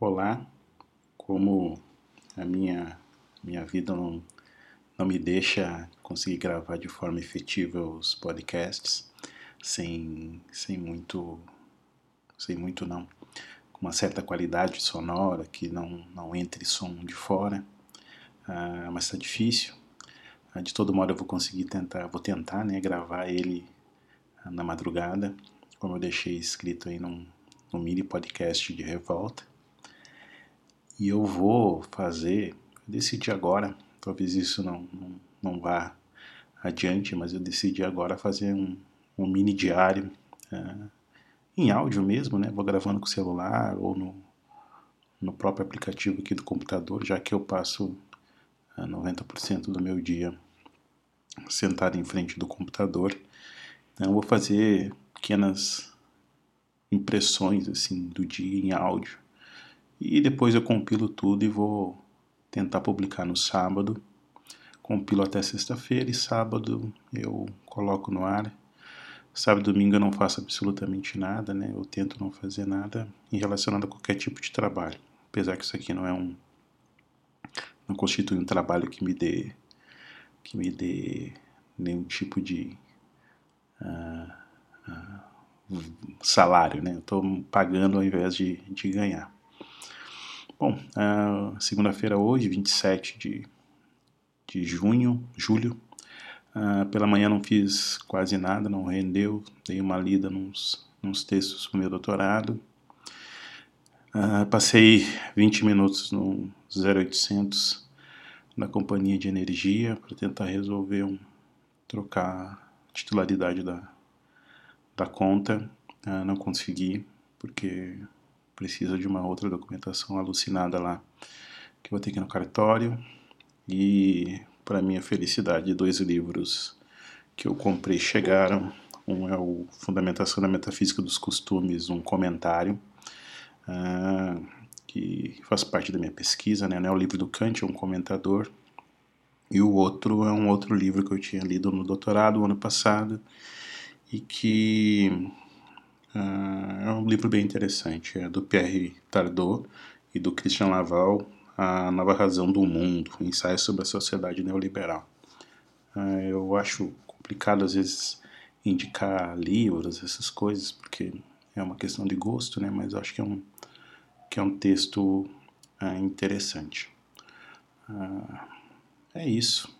Olá, como a minha, minha vida não, não me deixa conseguir gravar de forma efetiva os podcasts sem, sem muito, sem muito não, com uma certa qualidade sonora, que não, não entre som de fora, ah, mas está difícil. Ah, de todo modo eu vou conseguir tentar, vou tentar né, gravar ele ah, na madrugada, como eu deixei escrito aí num, num mini podcast de revolta. E eu vou fazer, eu decidi agora, talvez isso não, não, não vá adiante, mas eu decidi agora fazer um, um mini diário uh, em áudio mesmo, né? Vou gravando com o celular ou no, no próprio aplicativo aqui do computador, já que eu passo uh, 90% do meu dia sentado em frente do computador. Então eu vou fazer pequenas impressões assim do dia em áudio e depois eu compilo tudo e vou tentar publicar no sábado. Compilo até sexta-feira e sábado eu coloco no ar. Sábado e domingo eu não faço absolutamente nada, né? Eu tento não fazer nada em relacionado a qualquer tipo de trabalho. Apesar que isso aqui não é um não constitui um trabalho que me dê que me dê nenhum tipo de uh, uh, salário, né? Eu estou pagando ao invés de, de ganhar. Bom, uh, segunda-feira hoje, 27 de, de junho, julho. Uh, pela manhã não fiz quase nada, não rendeu. Dei uma lida nos, nos textos do meu doutorado. Uh, passei 20 minutos no 0800 na companhia de energia para tentar resolver um trocar a titularidade da, da conta. Uh, não consegui, porque precisa de uma outra documentação alucinada lá que vou ter que ir no cartório. E, para minha felicidade, dois livros que eu comprei chegaram. Um é o Fundamentação da Metafísica dos Costumes, um comentário, uh, que faz parte da minha pesquisa, né? É o livro do Kant, é um comentador. E o outro é um outro livro que eu tinha lido no doutorado ano passado e que é um livro bem interessante, é do Pierre Tardot e do Christian Laval, A Nova Razão do Mundo, ensaio sobre a sociedade neoliberal. Uh, eu acho complicado às vezes indicar livros, essas coisas, porque é uma questão de gosto, né? Mas acho que é um, que é um texto uh, interessante. é isso.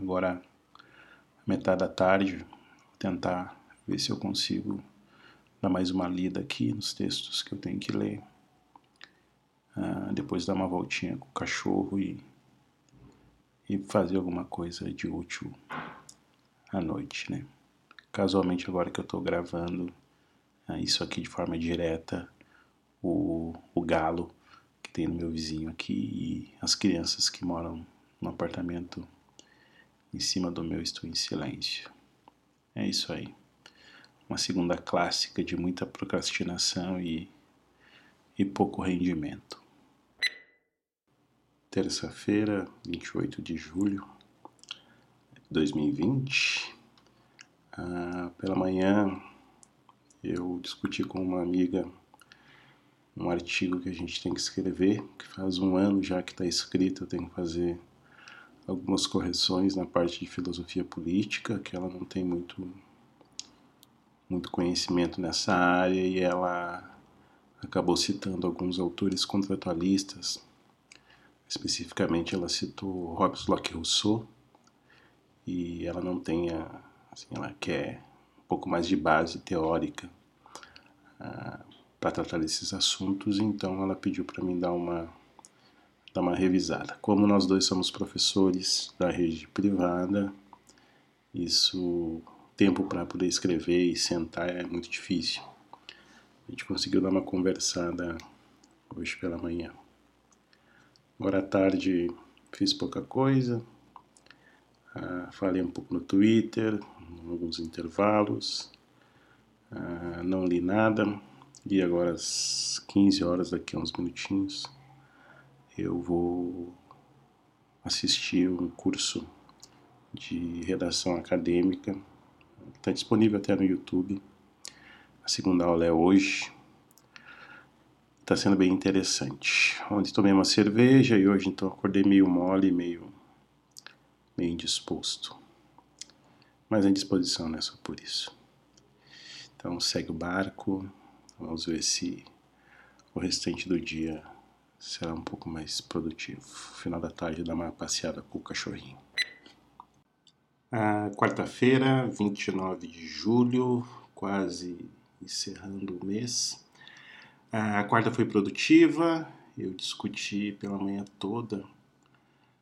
agora, metade da tarde, vou tentar ver se eu consigo dar mais uma lida aqui nos textos que eu tenho que ler. Uh, depois dar uma voltinha com o cachorro e, e fazer alguma coisa de útil à noite, né? Casualmente agora que eu estou gravando uh, isso aqui de forma direta, o, o galo que tem no meu vizinho aqui e as crianças que moram no apartamento em cima do meu estou em silêncio. É isso aí uma segunda clássica de muita procrastinação e, e pouco rendimento. Terça-feira, 28 de julho de 2020. Ah, pela manhã eu discuti com uma amiga um artigo que a gente tem que escrever, que faz um ano já que está escrito, eu tenho que fazer algumas correções na parte de filosofia política, que ela não tem muito muito conhecimento nessa área e ela acabou citando alguns autores contratualistas. Especificamente, ela citou Hobbes, Locke Rousseau e ela não tem, a, assim, ela quer um pouco mais de base teórica ah, para tratar desses assuntos, então ela pediu para mim dar uma dar uma revisada. Como nós dois somos professores da rede privada, isso tempo para poder escrever e sentar é muito difícil. A gente conseguiu dar uma conversada hoje pela manhã. Agora à tarde fiz pouca coisa, uh, falei um pouco no Twitter, alguns intervalos, uh, não li nada e agora às 15 horas, daqui a uns minutinhos, eu vou assistir um curso de redação acadêmica Está disponível até no YouTube. A segunda aula é hoje. Tá sendo bem interessante. Ontem tomei uma cerveja e hoje então acordei meio mole, meio, meio indisposto. Mas a indisposição não é só por isso. Então segue o barco, vamos ver se o restante do dia será um pouco mais produtivo. Final da tarde dá uma passeada com o cachorrinho. Ah, Quarta-feira, 29 de julho, quase encerrando o mês. A quarta foi produtiva, eu discuti pela manhã toda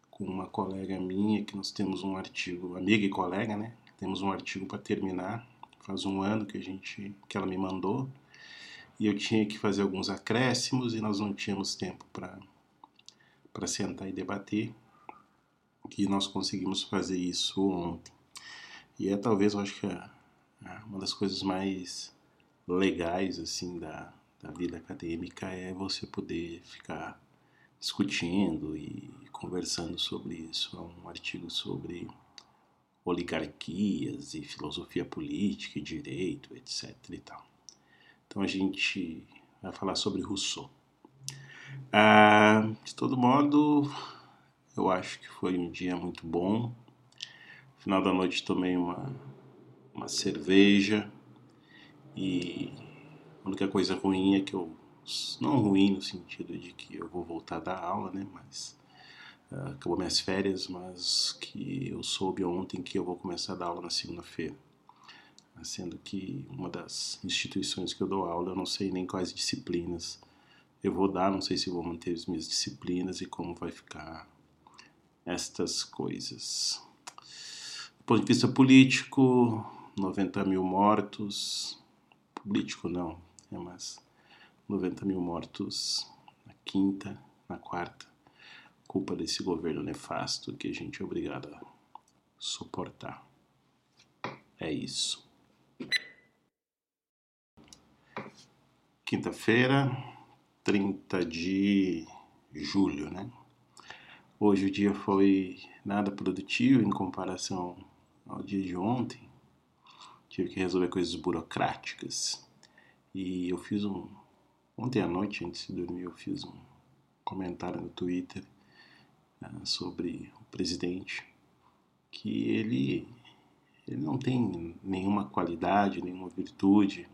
com uma colega minha que nós temos um artigo, amiga e colega, né? Temos um artigo para terminar. Faz um ano que a gente que ela me mandou e eu tinha que fazer alguns acréscimos e nós não tínhamos tempo para para sentar e debater. E nós conseguimos fazer isso ontem. E é talvez, eu acho que é, é uma das coisas mais legais assim da, da vida acadêmica é você poder ficar discutindo e conversando sobre isso. É um artigo sobre oligarquias e filosofia política e direito, etc. E tal. Então a gente vai falar sobre Rousseau. Ah, de todo modo, eu acho que foi um dia muito bom. Final da noite tomei uma, uma cerveja e a única coisa ruim é que eu. Não ruim no sentido de que eu vou voltar da aula, né? Mas. Uh, acabou minhas férias, mas que eu soube ontem que eu vou começar a dar aula na segunda-feira. Sendo que uma das instituições que eu dou aula, eu não sei nem quais disciplinas eu vou dar, não sei se vou manter as minhas disciplinas e como vai ficar estas coisas. Do ponto de vista político, 90 mil mortos, político não, é mais 90 mil mortos na quinta, na quarta, culpa desse governo nefasto que a gente é obrigado a suportar. É isso. Quinta-feira, 30 de julho, né? Hoje o dia foi nada produtivo em comparação ao dia de ontem. Tive que resolver coisas burocráticas. E eu fiz um. Ontem à noite, antes de dormir, eu fiz um comentário no Twitter uh, sobre o presidente. Que ele, ele não tem nenhuma qualidade, nenhuma virtude.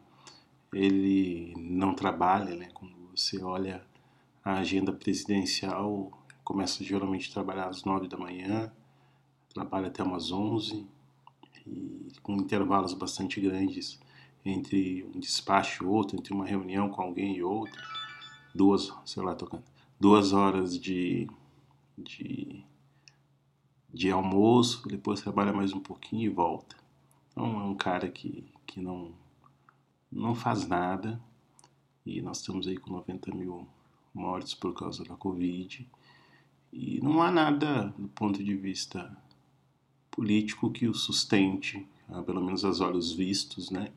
Ele não trabalha, né? Quando você olha a agenda presidencial, começa geralmente a trabalhar às nove da manhã, trabalha até umas onze e com intervalos bastante grandes entre um despacho e outro, entre uma reunião com alguém e outra, duas, sei lá, tocando, duas horas de, de, de almoço, depois trabalha mais um pouquinho e volta. Então é um cara que, que não, não faz nada e nós estamos aí com 90 mil mortes por causa da Covid e não há nada do ponto de vista político que o sustente, ah, pelo menos aos olhos vistos, né?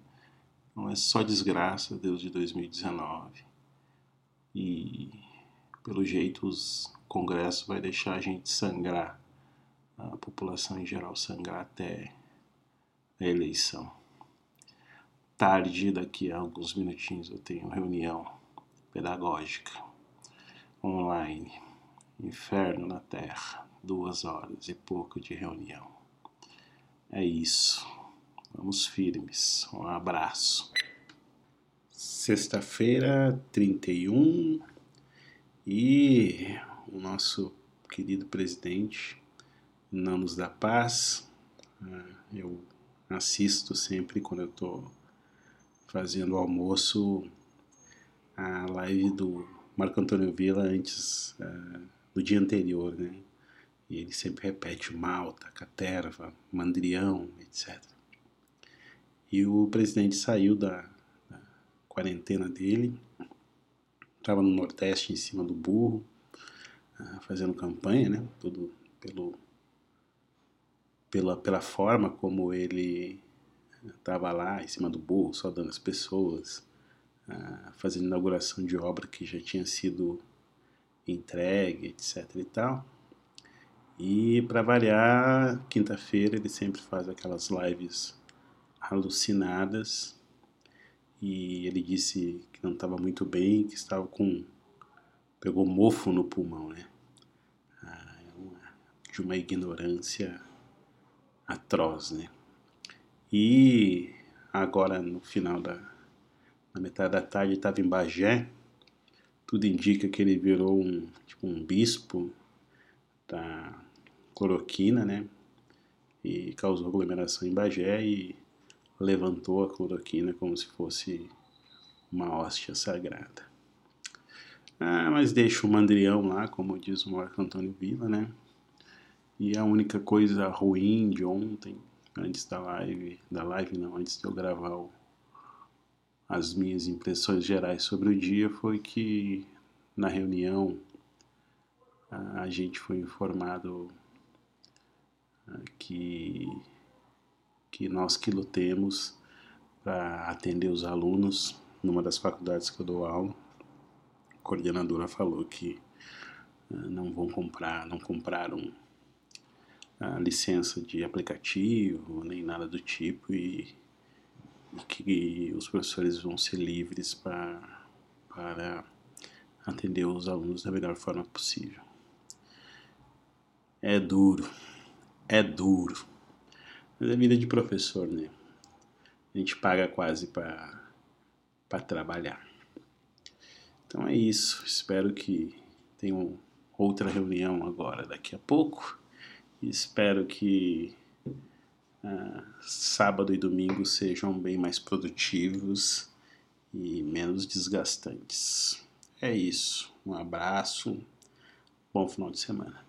Não é só desgraça desde 2019. E pelo jeito os congresso vai deixar a gente sangrar, a população em geral sangrar até a eleição. Tarde, daqui a alguns minutinhos, eu tenho reunião pedagógica online. Inferno na Terra, duas horas e pouco de reunião. É isso. Vamos firmes. Um abraço. Sexta-feira, 31, e o nosso querido presidente não nos dá paz. Ah, eu assisto sempre quando eu estou fazendo o almoço a live do Marco Antônio Villa antes uh, do dia anterior, né? E ele sempre repete malta, caterva, mandrião, etc. E o presidente saiu da, da quarentena dele, estava no Nordeste em cima do burro, uh, fazendo campanha, né? Tudo pelo, pela, pela forma como ele estava lá em cima do burro, saudando as pessoas, uh, fazendo inauguração de obra que já tinha sido entregue, etc e tal. E para variar, quinta-feira ele sempre faz aquelas lives alucinadas e ele disse que não estava muito bem, que estava com pegou mofo no pulmão, né? Ah, é de uma ignorância atroz, né? E agora no final da na metade da tarde estava em Bagé. Tudo indica que ele virou um tipo um bispo da cloroquina, né? E causou aglomeração em Bagé e levantou a cloroquina como se fosse uma hóstia sagrada. Ah, mas deixa o mandrião lá, como diz o Marco Antônio Vila, né? E a única coisa ruim de ontem, antes da live, da live não, antes de eu gravar o, as minhas impressões gerais sobre o dia, foi que na reunião a, gente foi informado ah, que que nós que lutemos para atender os alunos numa das faculdades que eu dou aula. A coordenadora falou que uh, não vão comprar, não compraram a licença de aplicativo nem nada do tipo e que os professores vão ser livres pra, para atender os alunos da melhor forma possível. É duro, é duro. Mas é vida de professor, né? A gente paga quase para trabalhar. Então é isso. Espero que tenham outra reunião agora daqui a pouco. espero que sábado e domingo sejam bem mais produtivos e menos desgastantes. É isso. Um abraço. Bom final de semana.